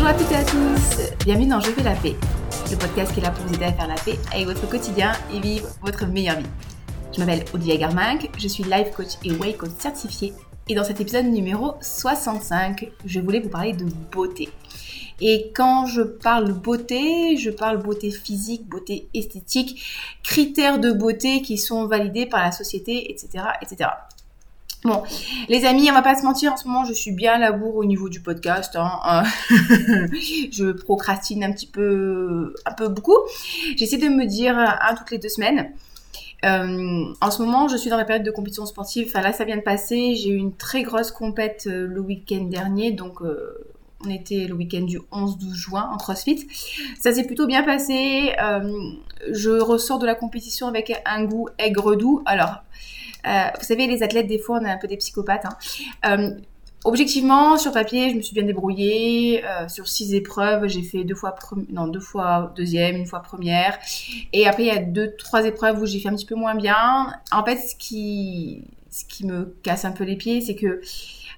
Bonjour à toutes et à tous, bienvenue dans Je fais la paix, le podcast qui est là pour vous aider à faire la paix avec votre quotidien et vivre votre meilleure vie. Je m'appelle Olivia Garminck, je suis life coach et way coach certifié et dans cet épisode numéro 65, je voulais vous parler de beauté. Et quand je parle beauté, je parle beauté physique, beauté esthétique, critères de beauté qui sont validés par la société, etc., etc. Bon, les amis, on va pas se mentir, en ce moment, je suis bien à la bourre au niveau du podcast. Hein. je procrastine un petit peu, un peu beaucoup. J'essaie de me dire un toutes les deux semaines. Euh, en ce moment, je suis dans la période de compétition sportive. Enfin là, ça vient de passer. J'ai eu une très grosse compète euh, le week-end dernier, donc euh, on était le week-end du 11-12 juin en CrossFit. Ça s'est plutôt bien passé. je ressors de la compétition avec un goût aigre-doux. Alors, vous savez, les athlètes, des fois, on est un peu des psychopathes. Hein. Objectivement, sur papier, je me suis bien débrouillée. Euh, sur six épreuves, j'ai fait deux fois, non, fois deuxième, une fois première. Et après, il y a deux, trois épreuves où j'ai fait un petit peu moins bien. En fait, ce qui me casse un peu les pieds, c'est que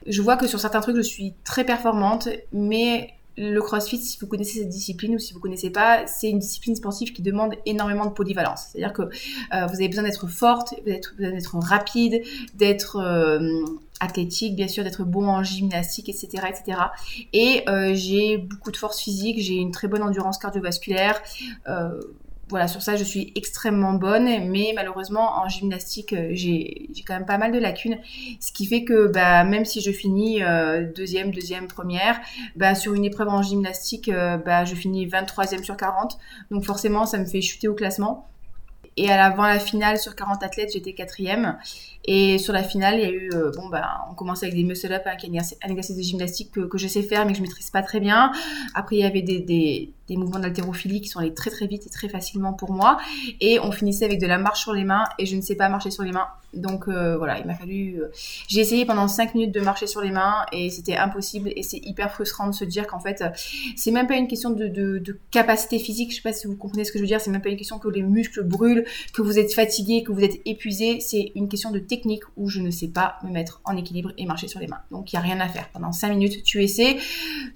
je vois que sur certains trucs, je suis très performante, mais le CrossFit, si vous connaissez cette discipline ou si vous connaissez pas, c'est une discipline sportive qui demande énormément de polyvalence. C'est-à-dire que euh, vous avez besoin d'être forte, d'être rapide, d'être euh, athlétique, bien sûr, d'être bon en gymnastique, etc., etc. Et euh, j'ai beaucoup de force physique, j'ai une très bonne endurance cardiovasculaire. Euh, voilà, sur ça, je suis extrêmement bonne, mais malheureusement, en gymnastique, euh, j'ai quand même pas mal de lacunes, ce qui fait que bah, même si je finis deuxième, deuxième, première, bah, sur une épreuve en gymnastique, bah, je finis 23e sur 40, donc forcément, ça me fait chuter au classement. Et avant la finale, sur 40 athlètes, j'étais quatrième. Et sur la finale, il y a eu, euh, bon, bah, on commençait avec des muscle-up, hein, un exercice de gymnastique que, je sais faire, mais que je maîtrise pas très bien. Après, il y avait des, des mouvements d'haltérophilie qui sont allés très très vite et très facilement pour moi. Et on finissait avec de la marche sur les mains, et je ne sais pas marcher sur les mains. Donc euh, voilà, il m'a fallu. Euh, j'ai essayé pendant 5 minutes de marcher sur les mains, et c'était impossible. Et c'est hyper frustrant de se dire qu'en fait, c'est même pas une question de, de, capacité physique. Je sais pas si vous comprenez ce que je veux dire. C'est même pas une question que les muscles brûlent, que vous êtes fatigué, que vous êtes épuisé. C'est une question de technique où je ne sais pas me mettre en équilibre et marcher sur les mains. Donc il n'y a rien à faire. Pendant 5 minutes, tu essaies,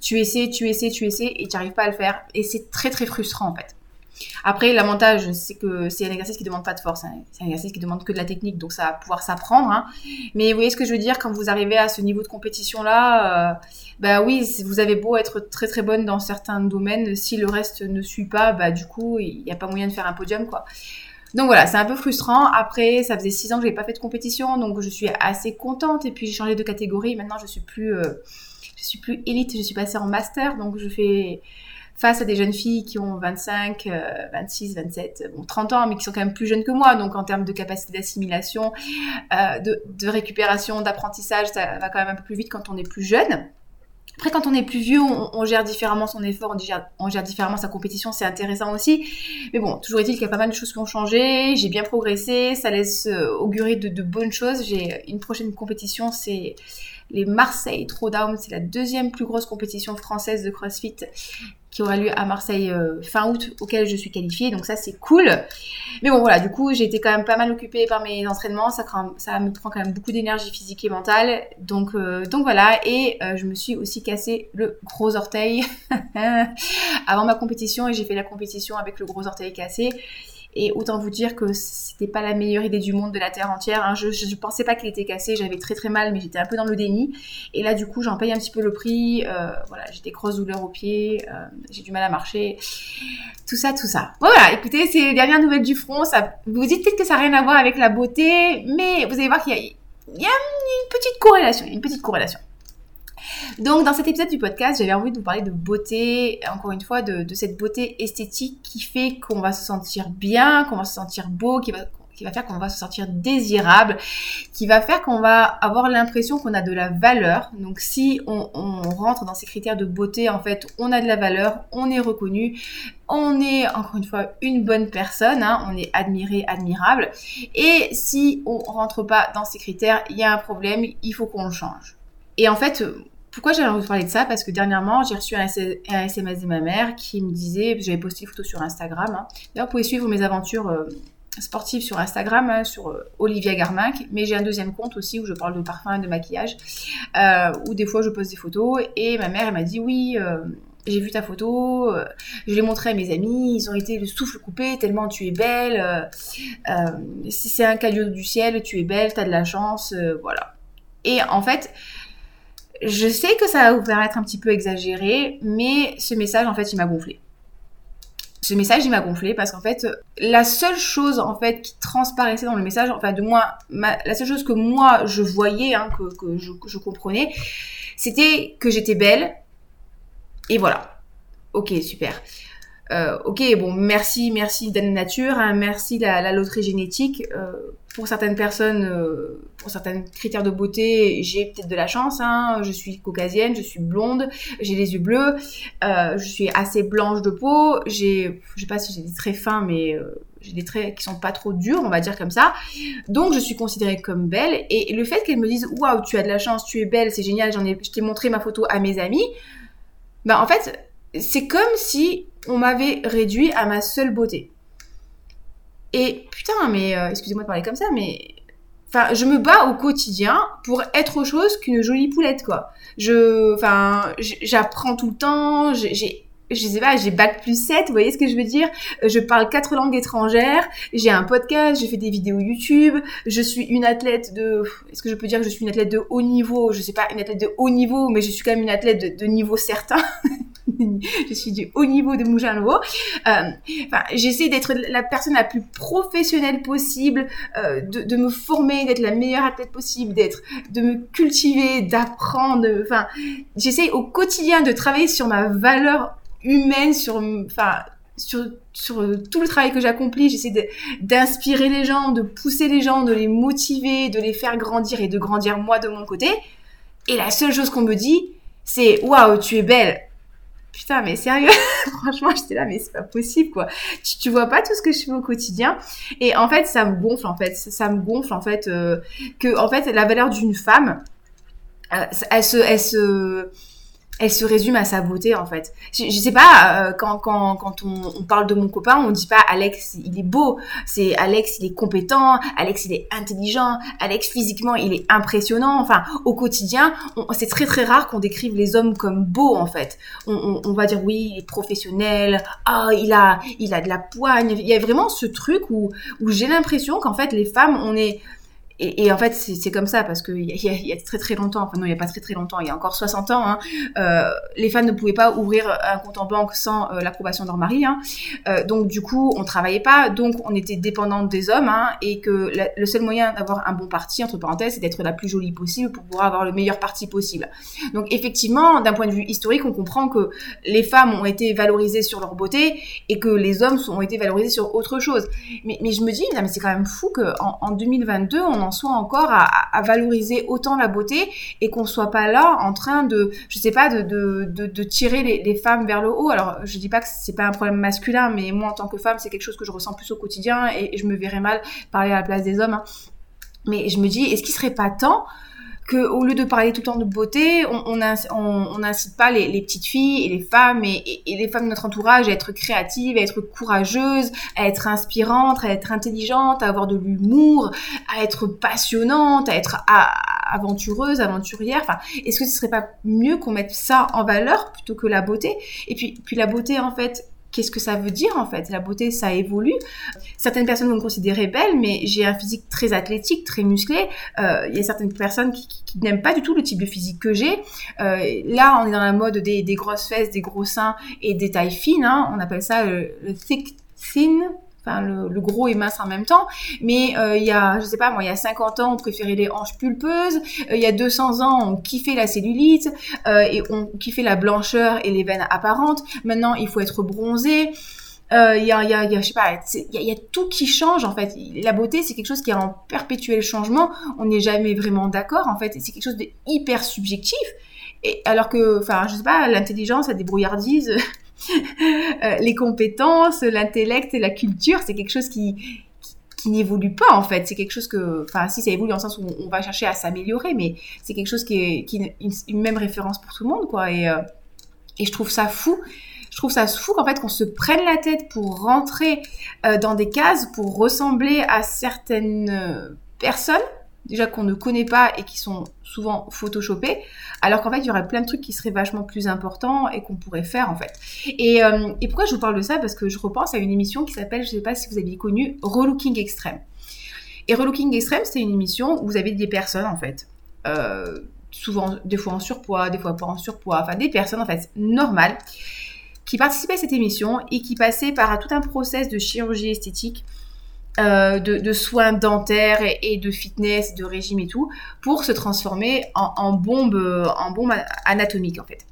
tu essaies, tu essaies, tu essaies et tu n'arrives pas à le faire. Et c'est très très frustrant en fait. Après, l'avantage, c'est que c'est un exercice qui demande pas de force. Hein. C'est un exercice qui demande que de la technique, donc ça va pouvoir s'apprendre. Hein. Mais vous voyez ce que je veux dire quand vous arrivez à ce niveau de compétition-là, euh, bah oui, vous avez beau être très très bonne dans certains domaines, si le reste ne suit pas, bah du coup, il n'y a pas moyen de faire un podium, quoi. Donc voilà, c'est un peu frustrant. Après, ça faisait six ans que je n'avais pas fait de compétition, donc je suis assez contente. Et puis j'ai changé de catégorie. Maintenant, je suis plus, euh, je suis plus élite. Je suis passée en master, donc je fais face à des jeunes filles qui ont 25, 26, 27, bon 30 ans, mais qui sont quand même plus jeunes que moi. Donc en termes de capacité d'assimilation, euh, de récupération, d'apprentissage, ça va quand même un peu plus vite quand on est plus jeune. Après, quand on est plus vieux, on, gère différemment son effort, on gère, différemment sa compétition, c'est intéressant aussi. Mais bon, toujours est-il qu'il y a pas mal de choses qui ont changé, j'ai bien progressé, ça laisse euh, augurer de, bonnes choses. J'ai une prochaine compétition, c'est les Marseille Throwdown, c'est la deuxième plus grosse compétition française de CrossFit qui aura lieu à Marseille euh, fin août, auquel je suis qualifiée. Donc ça, c'est cool. Mais bon, voilà, du coup, j'ai été quand même pas mal occupée par mes entraînements. Ça, ça me prend quand même beaucoup d'énergie physique et mentale. Donc, euh, donc voilà. Et euh, je me suis aussi cassé le gros orteil avant ma compétition. Et j'ai fait la compétition avec le gros orteil cassé. Et autant vous dire que c'était pas la meilleure idée du monde de la terre entière. Hein. Je, je, pensais pas qu'il était cassé, j'avais très très mal, mais j'étais un peu dans le déni. Et là, du coup, j'en paye un petit peu le prix. Euh, voilà, j'ai des grosses douleurs aux pieds, euh, j'ai du mal à marcher. Tout ça, tout ça. Voilà, écoutez, c'est les dernières nouvelles du front. Ça, vous vous dites peut-être que ça n'a rien à voir avec la beauté, mais vous allez voir qu'il y a, y a une petite corrélation. Une petite corrélation. Donc, dans cet épisode du podcast, j'avais envie de vous parler de beauté, encore une fois, de, cette beauté esthétique qui fait qu'on va se sentir bien, qu'on va se sentir beau, qui va faire qu'on va se sentir désirable, qui va faire qu'on va avoir l'impression qu'on a de la valeur. Donc si on, rentre dans ces critères de beauté, en fait, on a de la valeur, on est reconnu, on est encore une fois une bonne personne, hein, on est admiré, admirable. Et si on rentre pas dans ces critères, il y a un problème, il faut qu'on le change. Et en fait, pourquoi j'avais envie de parler de ça? Parce que dernièrement, j'ai reçu un, SMS de ma mère qui me disait, j'avais posté une photo sur Instagram. Hein. D'ailleurs, vous pouvez suivre mes aventures euh, sportives sur Instagram, hein, sur euh, Olivia Garminck. Mais j'ai un deuxième compte aussi où je parle de parfum et de maquillage, euh, où des fois je pose des photos. Et ma mère, elle m'a dit, oui, j'ai vu ta photo, je l'ai montré à mes amis, ils ont été le souffle coupé tellement tu es belle. Si c'est un caillou du ciel, tu es belle, tu as de la chance, voilà. Et en fait, je sais que ça va vous paraître un petit peu exagéré, mais ce message, en fait, il m'a gonflé. Ce message, il m'a gonflé parce qu'en fait, la seule chose en fait qui transparaissait dans le message, enfin de moi, la seule chose que moi je voyais, hein, que, je, je comprenais, c'était que j'étais belle, et voilà. Ok, super. Euh, ok, bon, merci, merci Dame Nature, hein, merci la, la, loterie génétique. Euh, pour certaines personnes, euh, pour certains critères de beauté, j'ai peut-être de la chance. Hein, je suis caucasienne, je suis blonde, j'ai les yeux bleus, euh, je suis assez blanche de peau. J'ai, je sais pas si j'ai des traits fins, mais euh, j'ai des traits qui sont pas trop durs, on va dire comme ça. Donc je suis considérée comme belle. Et le fait qu'elles me disent waouh, tu as de la chance, tu es belle, c'est génial. J'en ai, je t'ai montré ma photo à mes amis bah en fait, c'est comme si on m'avait réduit à ma seule beauté. Et putain, mais euh, excusez-moi de parler comme ça, mais enfin, je me bats au quotidien pour être autre chose qu'une jolie poulette, quoi. Je, enfin, j'apprends tout le temps, j'ai je sais pas, j'ai bac plus 7, vous voyez ce que je veux dire? Je parle quatre langues étrangères, j'ai un podcast, j'ai fait des vidéos YouTube, je suis une athlète de... Est-ce que je peux dire que je suis une athlète de haut niveau? Je sais pas, une athlète de haut niveau, mais je suis quand même une athlète de, niveau certain. je suis du haut niveau de Mougin Nouveau. Euh, enfin, j'essaie d'être la personne la plus professionnelle possible, euh, de, de, me former, d'être la meilleure athlète possible, d'être, de me cultiver, d'apprendre. Enfin, j'essaie au quotidien de travailler sur ma valeur humaine sur, enfin, sur, sur tout le travail que j'accomplis. J'essaie d'inspirer les gens, de pousser les gens, de les motiver, de les faire grandir et de grandir moi de mon côté. Et la seule chose qu'on me dit, c'est waouh, tu es belle. Putain, mais sérieux, franchement, j'étais là, mais c'est pas possible, quoi. Tu, tu, vois pas tout ce que je fais au quotidien? Et en fait, ça me gonfle, en fait. Ça me gonfle, en fait, euh, que, en fait, la valeur d'une femme, euh, elle se, elle se, elle se résume à sa beauté en fait. Je, je sais pas, euh, quand, quand, quand on, parle de mon copain, on dit pas Alex il est beau, c'est Alex il est compétent, Alex il est intelligent, Alex physiquement il est impressionnant. Enfin, au quotidien, c'est très très rare qu'on décrive les hommes comme beaux en fait. On, va dire oui, il est professionnel, ah il a il a de la poigne. Il y a vraiment ce truc où, où j'ai l'impression qu'en fait les femmes on est et, en fait, c'est comme ça parce qu'il y, y, a très très longtemps, enfin non, il n'y a pas très très longtemps, il y a encore 60 ans, hein, euh, les femmes ne pouvaient pas ouvrir un compte en banque sans euh, l'approbation de leur mari. Hein, euh, donc du coup, on travaillait pas, donc on était dépendante des hommes, hein, et que le seul moyen d'avoir un bon parti, entre parenthèses, c'est d'être la plus jolie possible pour pouvoir avoir le meilleur parti possible. Donc effectivement, d'un point de vue historique, on comprend que les femmes ont été valorisées sur leur beauté et que les hommes ont été valorisés sur autre chose. Mais, je me dis, c'est quand même fou qu'en en 2022, on soit encore à, valoriser autant la beauté et qu'on soit pas là en train de, je sais pas, de, de, de, tirer les, femmes vers le haut. Alors, je dis pas que c'est pas un problème masculin, mais moi, en tant que femme, c'est quelque chose que je ressens plus au quotidien et, je me verrais mal parler à la place des hommes. Hein. Mais je me dis, est-ce qu'il serait pas temps que au lieu de parler tout le temps de beauté, on n'incite pas les, petites filles et les femmes et, les femmes de notre entourage à être créatives, à être courageuses, à être inspirantes, à être intelligentes, à avoir de l'humour, à être passionnantes, à être aventureuses, aventurières. Enfin, est-ce que ce serait pas mieux qu'on mette ça en valeur plutôt que la beauté? Et puis, puis la beauté, en fait, qu'est-ce que ça veut dire en fait? La beauté, ça évolue. Certaines personnes vont me considérer belle, mais j'ai un physique très athlétique, très musclé. Euh, il y a certaines personnes qui, n'aiment pas du tout le type de physique que j'ai. Euh, là, on est dans la mode des, des, grosses fesses, des gros seins et des tailles fines. Hein. On appelle ça le, le thick thin le, gros et mince en même temps. Mais euh, il y a, je sais pas moi, il y a 50 ans, on préférait les hanches pulpeuses. Euh, il y a 200 ans, on kiffait la cellulite euh, et on kiffait la blancheur et les veines apparentes. Maintenant, il faut être bronzé. Il y, a, il y, a, tout qui change en fait. La beauté, c'est quelque chose qui est en perpétuel changement. On n'est jamais vraiment d'accord en fait. C'est quelque chose de hyper subjectif. Et alors que, enfin, je sais pas, l'intelligence, la débrouillardise, les compétences, l'intellect et la culture, c'est quelque chose qui, qui, n'évolue pas en fait. C'est quelque chose que, enfin, si ça évolue en sens où on, va chercher à s'améliorer, mais c'est quelque chose qui est, une, même référence pour tout le monde, quoi. Et, euh, et je trouve ça fou. Je trouve ça fou qu'en fait qu'on se prenne la tête pour rentrer euh, dans des cases, pour ressembler à certaines personnes déjà qu'on ne connaît pas et qui sont souvent photoshopés, alors qu'en fait il y aurait plein de trucs qui seraient vachement plus importants et qu'on pourrait faire en fait. Et, euh, pourquoi je vous parle de ça? Parce que je repense à une émission qui s'appelle, je ne sais pas si vous aviez connu, Relooking Extreme. Et Relooking Extreme, c'est une émission où vous avez des personnes en fait, euh, souvent des fois en surpoids, des fois pas en surpoids, enfin des personnes en fait normales qui participaient à cette émission et qui passaient par tout un process de chirurgie esthétique euh, de, soins dentaires et, de fitness, de régime et tout, pour se transformer en, bombe, en bombe anatomique en fait.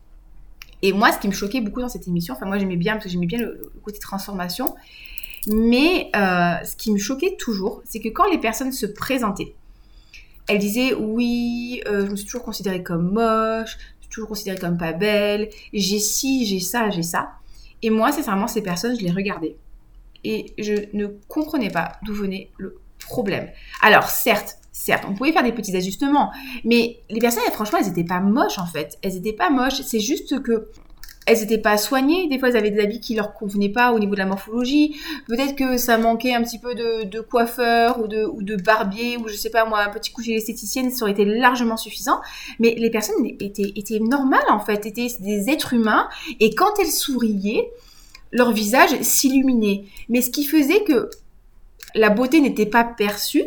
Et moi, ce qui me choquait beaucoup dans cette émission, enfin moi j'aimais bien parce que j'aimais bien le, côté transformation, mais euh, ce qui me choquait toujours, c'est que quand les personnes se présentaient, elles disaient oui, euh, je me suis toujours considérée comme moche, je suis toujours considérée comme pas belle, j'ai ci, j'ai ça, j'ai ça. Et moi, sincèrement, ces personnes, je les regardais et je ne comprenais pas d'où venait le problème. Alors certes, certes, on pouvait faire des petits ajustements, mais les personnes, franchement, elles n'étaient pas moches en fait. Elles n'étaient pas moches, c'est juste que elles n'étaient pas soignées. Des fois, elles avaient des habits qui leur convenaient pas au niveau de la morphologie. Peut-être que ça manquait un petit peu de, coiffeur ou de, barbier ou je sais pas moi, un petit coup chez l'esthéticienne, ça aurait été largement suffisant. Mais les personnes étaient, étaient normales en fait, étaient des êtres humains. Et quand elles souriaient, leur visage s'illuminait. Mais ce qui faisait que la beauté n'était pas perçue,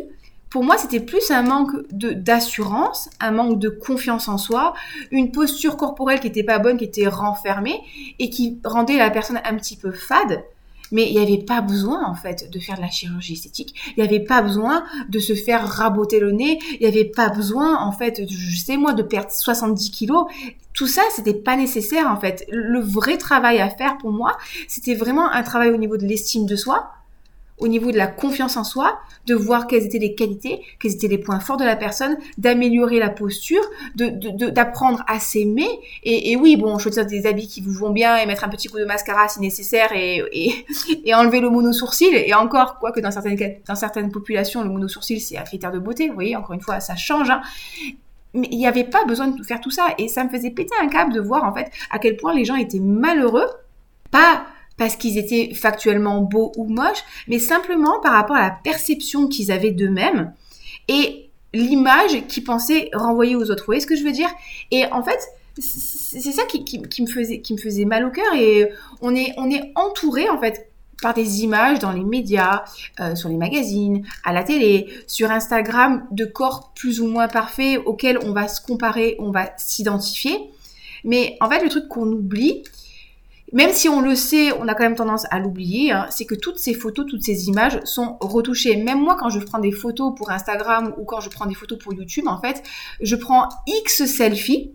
pour moi, c'était plus un manque d'assurance, un manque de confiance en soi, une posture corporelle qui n'était pas bonne, qui était renfermée et qui rendait la personne un petit peu fade. Mais il n'y avait pas besoin, en fait, de faire de la chirurgie esthétique. Il n'y avait pas besoin de se faire raboter le nez. Il n'y avait pas besoin, en fait, je sais moi, de perdre 70 kilos. Tout ça, c'était pas nécessaire, en fait. Le vrai travail à faire pour moi, c'était vraiment un travail au niveau de l'estime de soi, au niveau de la confiance en soi, de voir quelles étaient les qualités, quels étaient les points forts de la personne, d'améliorer la posture, d'apprendre à s'aimer. Et, oui, bon, choisir des habits qui vous vont bien et mettre un petit coup de mascara si nécessaire et, et, enlever le mono-sourcil. Et encore, quoi que dans certaines, dans certaines populations, le mono-sourcil, c'est un critère de beauté. Vous voyez, encore une fois, ça change. Hein. Mais il n'y avait pas besoin de faire tout ça. Et ça me faisait péter un câble de voir, en fait, à quel point les gens étaient malheureux. Pas parce qu'ils étaient factuellement beaux ou moches, mais simplement par rapport à la perception qu'ils avaient d'eux-mêmes et l'image qu'ils pensaient renvoyer aux autres. Vous voyez ce que je veux dire? Et en fait, c'est ça qui, me faisait, mal au cœur et on est, on est entouré en fait par des images dans les médias, euh, sur les magazines, à la télé, sur Instagram, de corps plus ou moins parfaits auxquels on va se comparer, on va s'identifier. Mais en fait, le truc qu'on oublie, même si on le sait, on a quand même tendance à l'oublier, hein, c'est que toutes ces photos, toutes ces images sont retouchées. Même moi, quand je prends des photos pour Instagram ou quand je prends des photos pour YouTube, en fait, je prends X selfies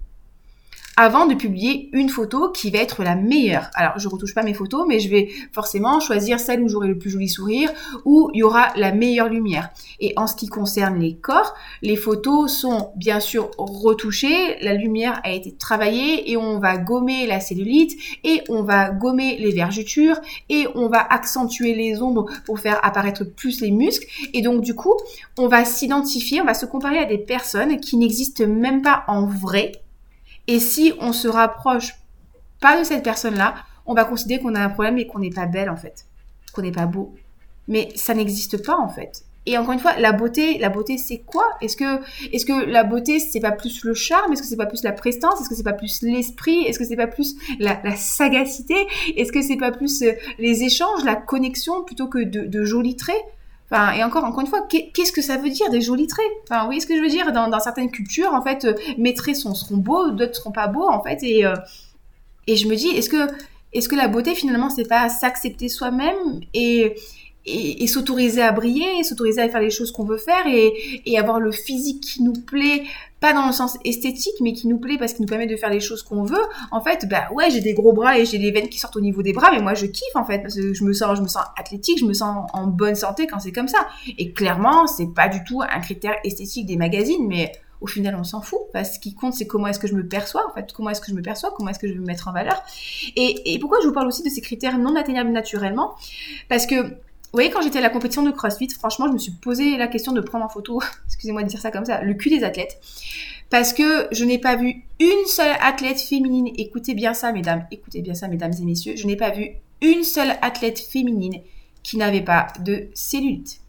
avant de publier une photo qui va être la meilleure. Alors, je retouche pas mes photos, mais je vais forcément choisir celle où j'aurai le plus joli sourire, où il y aura la meilleure lumière. Et en ce qui concerne les corps, les photos sont bien sûr retouchées, la lumière a été travaillée et on va gommer la cellulite et on va gommer les vergetures et on va accentuer les ombres pour faire apparaître plus les muscles. Et donc, du coup, on va s'identifier, on va se comparer à des personnes qui n'existent même pas en vrai et si on se rapproche pas de cette personne-là, on va considérer qu'on a un problème et qu'on n'est pas belle en fait, qu'on n'est pas beau. Mais ça n'existe pas en fait. Et encore une fois, la beauté, la beauté, c'est quoi? Est-ce que, est-ce que la beauté, c'est pas plus le charme? Est-ce que c'est pas plus la prestance? Est-ce que c'est pas plus l'esprit? Est-ce que c'est pas plus la, sagacité? Est-ce que c'est pas plus euh, les échanges, la connexion plutôt que de jolis traits et encore, encore une fois, qu'est-ce que ça veut dire des jolis traits? Enfin, vous voyez ce que je veux dire? Dans, certaines cultures, en fait, euh, mes traits sont, seront beaux, d'autres seront pas beaux, en fait. Et, euh, et je me dis, est-ce que, est-ce que la beauté, finalement, c'est pas s'accepter soi-même? Et, et, s'autoriser à briller, s'autoriser à faire les choses qu'on veut faire et, avoir le physique qui nous plaît, pas dans le sens esthétique, mais qui nous plaît parce qu'il nous permet de faire les choses qu'on veut. En fait, bah ouais, j'ai des gros bras et j'ai des veines qui sortent au niveau des bras, mais moi je kiffe en fait parce que je me sens, je me sens athlétique, je me sens en bonne santé quand c'est comme ça. Et clairement, c'est pas du tout un critère esthétique des magazines, mais au final, on s'en fout. Parce ce qui compte, c'est comment est-ce que je me perçois, en fait, comment est-ce que je me perçois, comment est-ce que je vais me mettre en valeur. Et pourquoi je vous parle aussi de ces critères non atteignables naturellement? Parce que voyez, quand j'étais à la compétition de CrossFit, franchement, je me suis posé la question de prendre en photo, excusez-moi de dire ça comme ça, le cul des athlètes. Parce que je n'ai pas vu une seule athlète féminine, écoutez bien ça, mesdames, écoutez bien ça, mesdames et messieurs, je n'ai pas vu une seule athlète féminine qui n'avait pas de cellulite.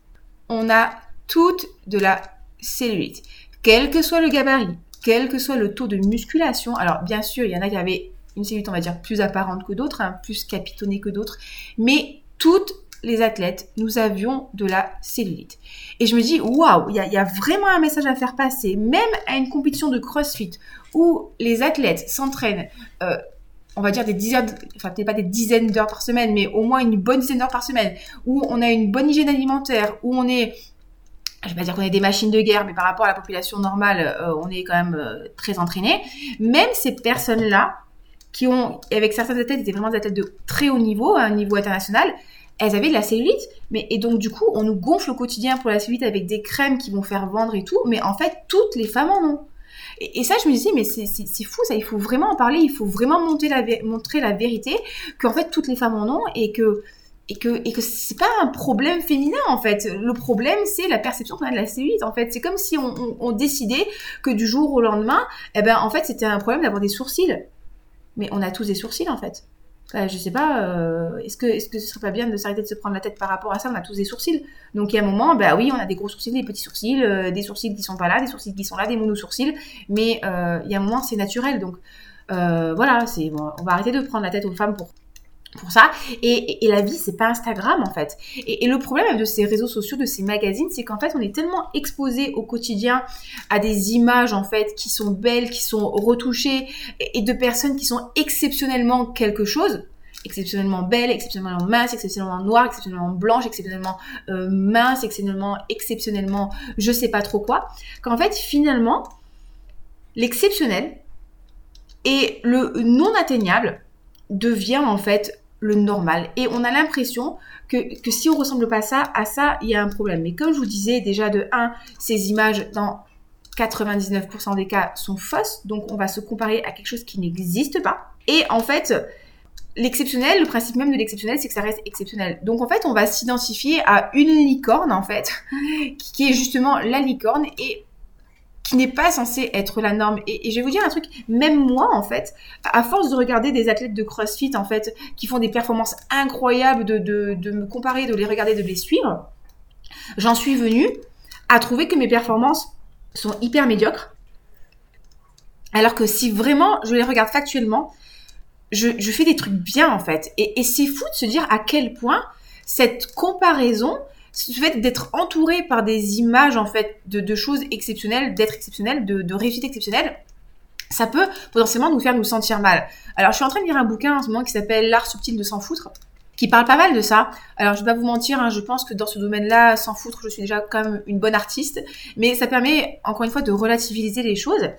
On a toutes de la cellulite. Quel que soit le gabarit, quel que soit le taux de musculation. Alors, bien sûr, il y en a qui avaient une cellulite, on va dire, plus apparente que d'autres, hein, plus capitonnée que d'autres. Mais toutes les athlètes, nous avions de la cellulite. Et je me dis, waouh, il y, a vraiment un message à faire passer, même à une compétition de CrossFit où les athlètes s'entraînent, euh, on va dire des dizaines, enfin peut-être pas des dizaines d'heures par semaine, mais au moins une bonne dizaine d'heures par semaine, où on a une bonne hygiène alimentaire, où on est je vais pas dire qu'on est des machines de guerre, mais par rapport à la population normale, euh, on est quand même euh, très entraînés. Même ces personnes-là, qui ont, avec certaines athlètes, étaient vraiment des athlètes de très haut niveau, à un niveau international, elles avaient de la cellulite. Mais, et donc, du coup, on nous gonfle au quotidien pour la cellulite avec des crèmes qui vont faire vendre et tout. Mais en fait, toutes les femmes en ont. Et, ça, je me disais, mais c'est fou, ça, il faut vraiment en parler, il faut vraiment montrer la vérité, qu'en fait, toutes les femmes en ont et que et que et que c'est pas un problème féminin en fait. Le problème c'est la perception qu'on a de la cellulite en fait. C'est comme si on, on, décidait que du jour au lendemain, eh ben en fait c'était un problème d'avoir des sourcils. Mais on a tous des sourcils en fait. Je sais pas, euh, est-ce que, est-ce que ce serait pas bien de s'arrêter de se prendre la tête par rapport à ça? On a tous des sourcils. Donc il y a un moment, bah oui, on a des gros sourcils, des petits sourcils, euh, des sourcils qui sont pas là, des sourcils qui sont là, des mono-sourcils. Mais euh, il y a un moment, c'est naturel. Donc voilà, c'est on va arrêter de prendre la tête aux femmes pour pour ça. Et, et, la vie, c'est pas Instagram en fait. Et, le problème de ces réseaux sociaux, de ces magazines, c'est qu'en fait, on est tellement exposé au quotidien à des images en fait qui sont belles, qui sont retouchées, et, de personnes qui sont exceptionnellement quelque chose exceptionnellement belles, exceptionnellement minces, exceptionnellement noires, exceptionnellement blanches, exceptionnellement euh, minces, exceptionnellement, exceptionnellement, je sais pas trop quoi, qu'en fait finalement l'exceptionnel et le non atteignable devient en fait le normal. Et on a l'impression que, si on ressemble pas ça, à ça, il y a un problème. Mais comme je vous disais déjà de 1, ces images dans 99% des cas sont fausses, donc on va se comparer à quelque chose qui n'existe pas. Et en fait, l'exceptionnel, le principe même de l'exceptionnel, c'est que ça reste exceptionnel. Donc en fait, on va s'identifier à une licorne en fait, qui est justement la licorne et qui n'est pas censé être la norme. Et, je vais vous dire un truc, même moi, en fait, à force de regarder des athlètes de CrossFit, en fait, qui font des performances incroyables, de, de, me comparer, de les regarder, de les suivre, j'en suis venue à trouver que mes performances sont hyper médiocres. Alors que si vraiment je les regarde factuellement, je, je fais des trucs bien, en fait. Et, et c'est fou de se dire à quel point cette comparaison le fait d'être entouré par des images en fait de, choses exceptionnelles, d'être exceptionnel, de, de réussite exceptionnelle, ça peut potentiellement nous faire nous sentir mal. Alors je suis en train de lire un bouquin en ce moment qui s'appelle L'art subtil de s'en foutre qui parle pas mal de ça. Alors, je vais pas vous mentir, hein, je pense que dans ce domaine-là, sans foutre, je suis déjà comme une bonne artiste, mais ça permet, encore une fois, de relativiser les choses.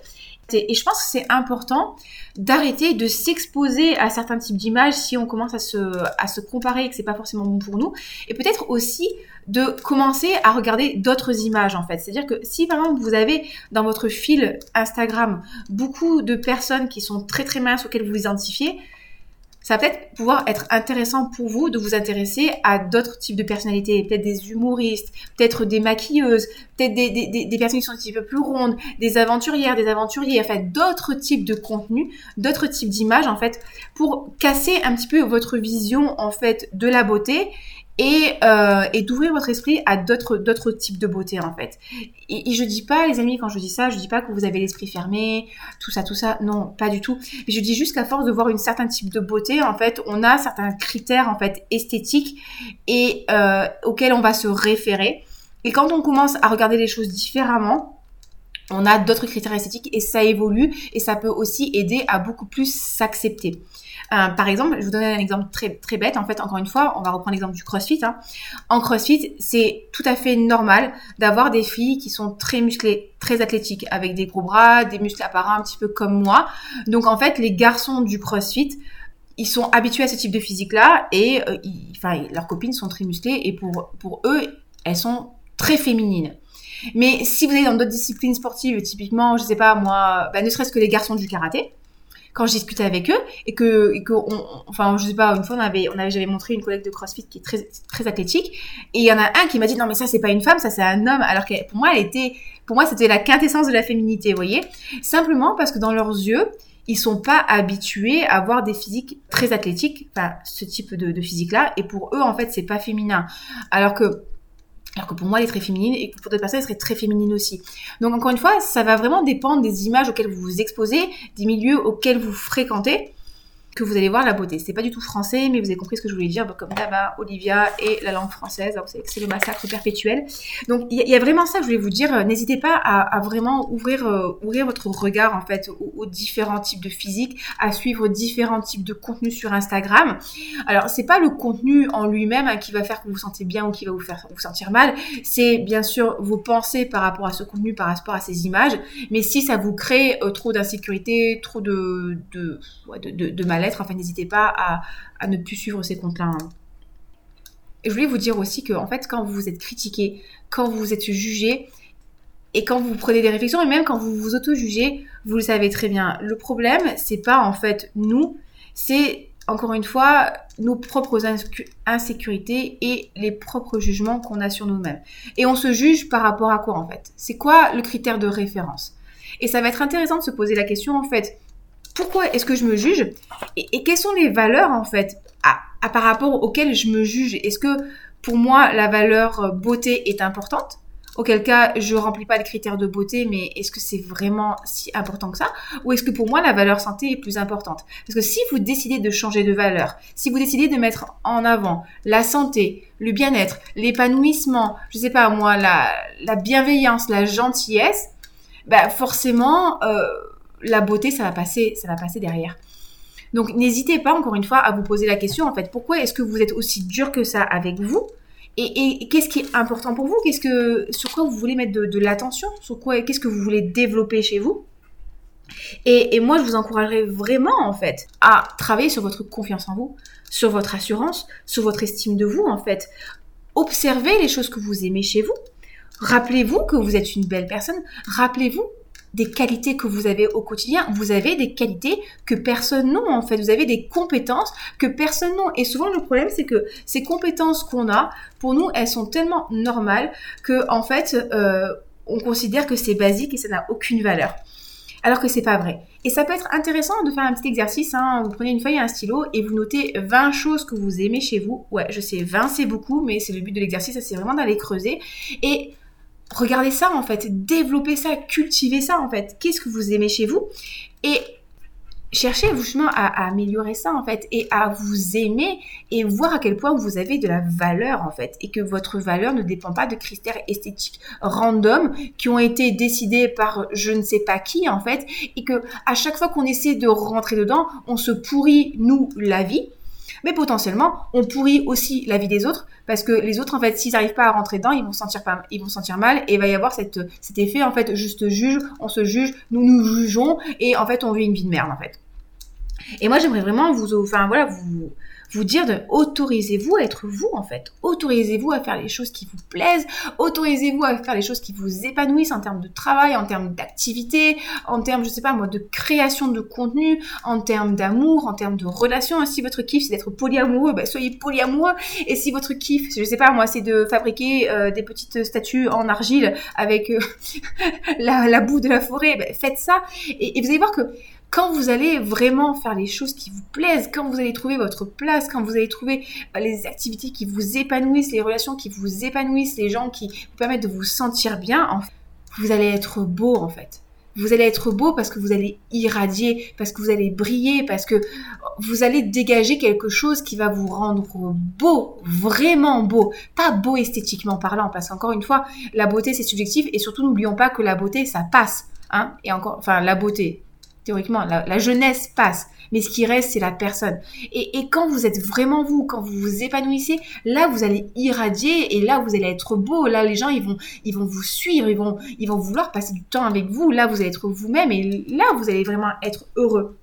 Et je pense que c'est important d'arrêter de s'exposer à certains types d'images si on commence à se, à se comparer et que c'est pas forcément bon pour nous. Et peut-être aussi de commencer à regarder d'autres images en fait. C'est-à-dire que si par exemple vous avez dans votre fil Instagram beaucoup de personnes qui sont très très minces auxquelles vous vous identifiez, ça va peut-être pouvoir être intéressant pour vous de vous intéresser à d'autres types de personnalités, peut-être des humoristes, peut-être des maquilleuses, peut-être des, des, des, personnes qui sont un petit peu plus rondes, des aventurières, des aventuriers, en fait, d'autres types de contenus, d'autres types d'images, en fait, pour casser un petit peu votre vision, en fait, de la beauté et, euh, et d'ouvrir votre esprit à d'autres d'autres types de beauté en fait. Et, je dis pas les amis quand je dis ça, je dis pas que vous avez l'esprit fermé, tout ça tout ça, non, pas du tout. Mais je dis juste qu'à force de voir une certaine type de beauté, en fait, on a certains critères en fait esthétiques et euh, auxquels on va se référer. Et quand on commence à regarder les choses différemment, on a d'autres critères esthétiques et ça évolue et ça peut aussi aider à beaucoup plus s'accepter. Euh, par exemple, je vous donne un exemple très, très bête. En fait, encore une fois, on va reprendre l'exemple du CrossFit. Hein. En CrossFit, c'est tout à fait normal d'avoir des filles qui sont très musclées, très athlétiques, avec des gros bras, des muscles apparents un petit peu comme moi. Donc, en fait, les garçons du CrossFit, ils sont habitués à ce type de physique-là et euh, enfin, leurs copines sont très musclées et pour, pour eux, elles sont très féminines. Mais si vous allez dans d'autres disciplines sportives, typiquement, je sais pas moi, bah, ne serait-ce que les garçons du karaté, quand je discutais avec eux et que, et que enfin, je sais pas, une fois, on avait, on avait, j'avais montré une collègue de CrossFit qui est très, très athlétique et il y en a un qui m'a dit non, mais ça, c'est pas une femme, ça, c'est un homme. Alors que pour moi, elle était, pour moi, c'était la quintessence de la féminité, vous voyez. Simplement parce que dans leurs yeux, ils sont pas habitués à avoir des physiques très athlétiques, enfin, ce type de, de physique-là. Et pour eux, en fait, c'est pas féminin. Alors que Alors que pour moi, elle est très féminine et pour d'autres personnes, elle serait très féminine aussi. Donc encore une fois, ça va vraiment dépendre des images auxquelles vous vous exposez, des milieux auxquels vous fréquentez que vous allez voir la beauté. C'est pas du tout français, mais vous avez compris ce que je voulais dire. comme d'hab, Olivia et la langue française, que c'est le massacre perpétuel. Donc il y, a vraiment ça que je voulais vous dire. N'hésitez pas à, vraiment ouvrir, euh, ouvrir votre regard en fait aux, différents types de physique, à suivre différents types de contenus sur Instagram. Alors c'est pas le contenu en lui-même hein, qui va faire que vous vous sentez bien ou qui va vous faire vous sentir mal. C'est bien sûr vos pensées par rapport à ce contenu, par rapport à ces images. Mais si ça vous crée euh, trop d'insécurité, trop de, de, de, Enfin, n'hésitez pas à, ne plus suivre ces comptes-là. Hein. Je voulais vous dire aussi que, en fait, quand vous êtes critiqué, quand vous êtes jugé, et quand vous prenez des réflexions, et même quand vous vous auto-jugez, vous le savez très bien. Le problème, c'est pas en fait nous, c'est encore une fois nos propres insécurités et les propres jugements qu'on a sur nous-mêmes. Et on se juge par rapport à quoi en fait? C'est quoi le critère de référence? Et ça va être intéressant de se poser la question en fait pourquoi est-ce que je me juge et, quelles sont les valeurs en fait à, par rapport auxquelles je me juge? Est-ce que pour moi la valeur euh, beauté est importante? Auquel cas, je remplis pas les critères de beauté, mais est-ce que c'est vraiment si important que ça? Ou est-ce que pour moi, la valeur santé est plus importante? Parce que si vous décidez de changer de valeur, si vous décidez de mettre en avant la santé, le bien-être, l'épanouissement, je sais pas moi, la, la bienveillance, la gentillesse, bah forcément, euh, la beauté, ça va passer, ça va passer derrière. Donc n'hésitez pas encore une fois à vous poser la question en fait, pourquoi est-ce que vous êtes aussi dur que ça avec vous? Et, qu'est-ce qui est important pour vous? Qu'est-ce que sur quoi vous voulez mettre de, l'attention? Sur quoi Qu'est-ce que vous voulez développer chez vous? Et, et, moi, je vous encouragerais vraiment, en fait, à travailler sur votre confiance en vous, sur votre assurance, sur votre estime de vous, en fait. Observez les choses que vous aimez chez vous. Rappelez-vous que vous êtes une belle personne. Rappelez-vous des qualités que vous avez au quotidien. Vous avez des qualités que personne n'a en fait. Vous avez des compétences que personne n'a. Et souvent le problème c'est que ces compétences qu'on a, pour nous, elles sont tellement normales que en fait, euh, on considère que c'est basique et ça n'a aucune valeur. Alors que c'est pas vrai. Et ça peut être intéressant de faire un petit exercice. Hein. Vous prenez une feuille et un stylo et vous notez 20 choses que vous aimez chez vous. Ouais, je sais, 20 c'est beaucoup, mais c'est le but de l'exercice, c'est vraiment d'aller creuser. Et regardez ça en fait, développez ça, cultivez ça en fait. Qu'est-ce que vous aimez chez vous? Et cherchez justement à, améliorer ça en fait et à vous aimer et voir à quel point vous avez de la valeur en fait et que votre valeur ne dépend pas de critères esthétiques random qui ont été décidés par je ne sais pas qui en fait et que à chaque fois qu'on essaie de rentrer dedans on se pourrit nous la vie mais potentiellement, on pourrit aussi la vie des autres parce que les autres, en fait, s'ils n'arrivent pas à rentrer dedans, ils vont sentir ils vont sentir mal et il va y avoir cet effet, en fait, juste juge, on se juge, nous nous jugeons et en fait, on vit une vie de merde, en fait. Et moi, j'aimerais vraiment vous, enfin voilà, vous, vous dire de autorisez-vous à être vous en fait. Autorisez-vous à faire les choses qui vous plaisent. Autorisez-vous à faire les choses qui vous épanouissent en termes de travail, en termes d'activité, en termes, je sais pas moi, de création de contenu, en termes d'amour, en termes de relation. Si votre kiff c'est d'être polyamoureux, bah, soyez polyamoureux. Et si votre kiff, je sais pas moi, c'est de fabriquer euh, des petites statues en argile avec euh, la, boue de la forêt, bah, faites ça. et vous allez voir que quand vous allez vraiment faire les choses qui vous plaisent, quand vous allez trouver votre place, quand vous allez trouver euh, les activités qui vous épanouissent, les relations qui vous épanouissent, les gens qui vous permettent de vous sentir bien, vous allez être beau en fait. Vous allez être beau parce que vous allez irradier, parce que vous allez briller, parce que vous allez dégager quelque chose qui va vous rendre beau, vraiment beau. Pas beau esthétiquement parlant, parce qu'encore une fois, la beauté c'est subjectif et surtout n'oublions pas que la beauté ça passe. Hein et encore, enfin la beauté, théoriquement, la, jeunesse passe, mais ce qui reste, c'est la personne. Et, et, quand vous êtes vraiment vous, quand vous vous épanouissez, là, vous allez irradier et là, vous allez être beau. Là, les gens, ils vont, ils vont vous suivre, ils vont, ils vont vouloir passer du temps avec vous. Là, vous allez être vous-même et là, vous allez vraiment être heureux.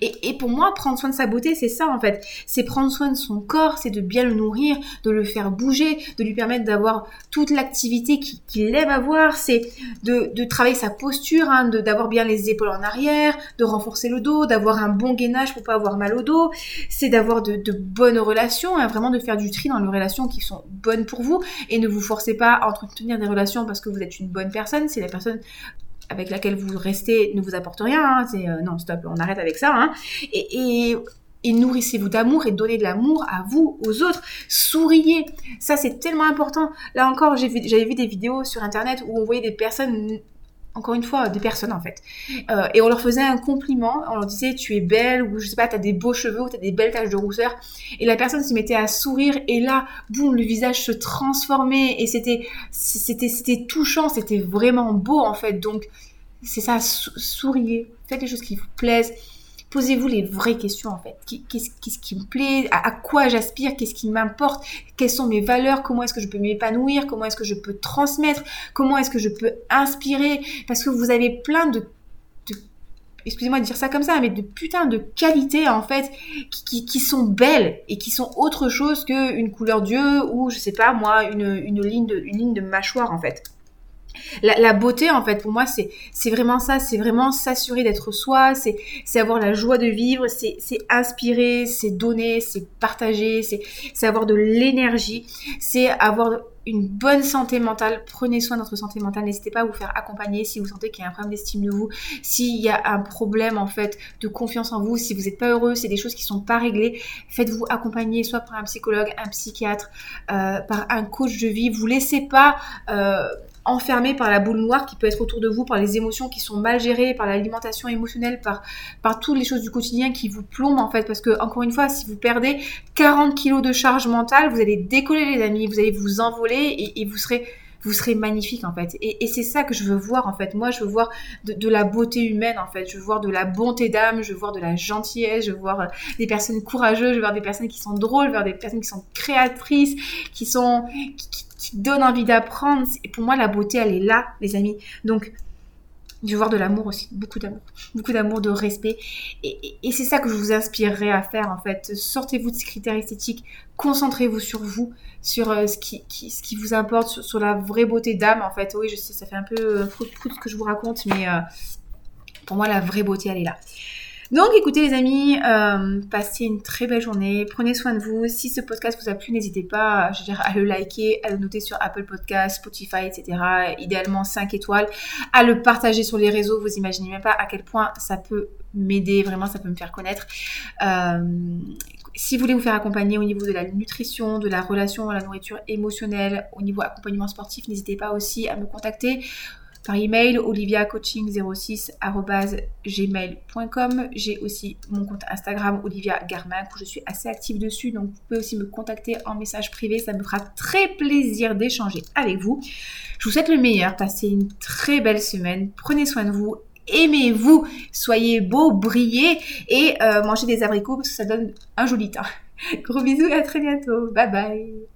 Et, pour moi, prendre soin de sa beauté, c'est ça en fait. C'est prendre soin de son corps, c'est de bien le nourrir, de le faire bouger, de lui permettre d'avoir toute l'activité qu'il aime avoir. C'est de, travailler sa posture, hein, d'avoir bien les épaules en arrière, de renforcer le dos, d'avoir un bon gainage pour pas avoir mal au dos. C'est d'avoir de, bonnes relations, hein, vraiment de faire du tri dans les relations qui sont bonnes pour vous et ne vous forcez pas à entretenir des relations parce que vous êtes une bonne personne. C'est la personne avec laquelle vous restez ne vous apporte rien. Hein. c'est euh, non, stop, on arrête avec ça. Hein. Et, et nourrissez-vous d'amour et donnez de l'amour à vous, aux autres. Souriez. Ça, c'est tellement important. Là encore, j'avais vu des vidéos sur Internet où on voyait des personnes encore une fois, des personnes en fait. Euh, et on leur faisait un compliment, on leur disait tu es belle, ou je sais pas, t'as des beaux cheveux, ou t'as des belles taches de rousseur. Et la personne se mettait à sourire, et là, boum, le visage se transformait, et c'était touchant, c'était vraiment beau en fait. Donc, c'est ça, souriez, faites les choses qui vous plaisent. Posez-vous les vraies questions en fait. Qu'est-ce qui me plaît? À, quoi j'aspire? Qu'est-ce qui m'importe? Quelles sont mes valeurs? Comment est-ce que je peux m'épanouir? Comment est-ce que je peux transmettre? Comment est-ce que je peux inspirer? Parce que vous avez plein de, excusez-moi de dire ça comme ça, mais de putain de qualités en fait qui, sont belles et qui sont autre chose qu'une couleur d'yeux ou je sais pas moi une ligne de mâchoire en fait. La, beauté, en fait, pour moi, c'est vraiment ça. C'est vraiment s'assurer d'être soi. C'est avoir la joie de vivre. C'est inspirer. C'est donner. C'est partager. C'est avoir de l'énergie. C'est avoir une bonne santé mentale. Prenez soin de votre santé mentale. N'hésitez pas à vous faire accompagner si vous sentez qu'il y a un problème d'estime de vous, s'il y a un problème en fait de confiance en vous, si vous n'êtes pas heureux, c'est des choses qui sont pas réglées. Faites-vous accompagner soit par un psychologue, un psychiatre, euh, par un coach de vie. Vous laissez pas euh, enfermé par la boule noire qui peut être autour de vous, par les émotions qui sont mal gérées, par l'alimentation émotionnelle, par, par toutes les choses du quotidien qui vous plombent en fait. Parce que, encore une fois, si vous perdez 40 kilos de charge mentale, vous allez décoller les amis, vous allez vous envoler et, vous serez vous serez magnifique en fait. Et, c'est ça que je veux voir en fait. Moi, je veux voir de, la beauté humaine en fait. Je veux voir de la bonté d'âme, je veux voir de la gentillesse, je veux voir euh, des personnes courageuses, je veux voir des personnes qui sont drôles, je veux voir des personnes qui sont créatrices, qui sont donne envie d'apprendre. Et pour moi, la beauté, elle est là, les amis. Donc, je veux voir de l'amour aussi, beaucoup d'amour, beaucoup d'amour, de respect. Et, c'est ça que je vous inspirerai à faire en fait. Sortez-vous de ces critères esthétiques, concentrez-vous sur vous, sur euh, ce, qui, vous importe, sur, la vraie beauté d'âme en fait. Oui, je sais, ça fait un peu euh, ce que je vous raconte, mais euh, pour moi, la vraie beauté, elle est là. Donc écoutez les amis, euh, passez une très belle journée, prenez soin de vous. Si ce podcast vous a plu, n'hésitez pas à le liker, à le noter sur Apple Podcast, Spotify, etc. Idéalement 5 étoiles, à le partager sur les réseaux. Vous imaginez même pas à quel point ça peut m'aider, vraiment ça peut me faire connaître. Euh, si vous voulez vous faire accompagner au niveau de la nutrition, de la relation à la nourriture émotionnelle, au niveau accompagnement sportif, n'hésitez pas aussi à me contacter par email oliviacoaching06@gmail.com. J'ai aussi mon compte Instagram Olivia Garmac où je suis assez active dessus, donc vous pouvez aussi me contacter en message privé, ça me fera très plaisir d'échanger avec vous. Je vous souhaite le meilleur, passez une très belle semaine, prenez soin de vous aimez-vous, soyez beau, brillez et euh, mangez des abricots parce que ça donne un joli teint. Gros bisous et à très bientôt. Bye bye.